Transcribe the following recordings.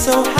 so high.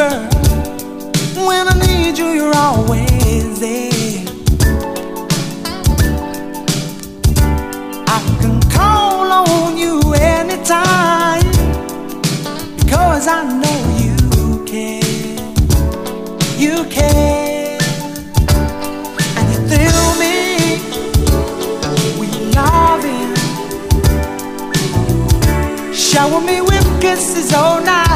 girl. When I need you, you're always there. I can call on you anytime because I know you care. You care. And you thrill me with loving. Shower me with kisses all night.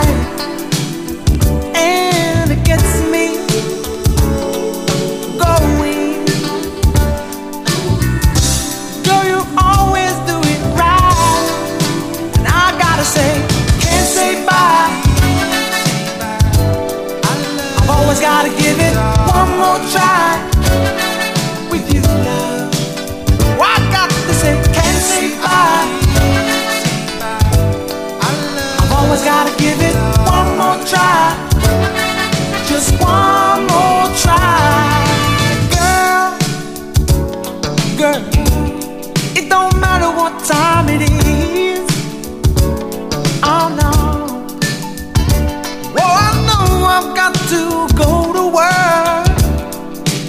always gotta give it one more try with you now. Oh, I got to say, can't say bye. I've always gotta give it one more try, just one more try, girl, girl. It don't matter what time it is. Oh no. Oh, I know I've got to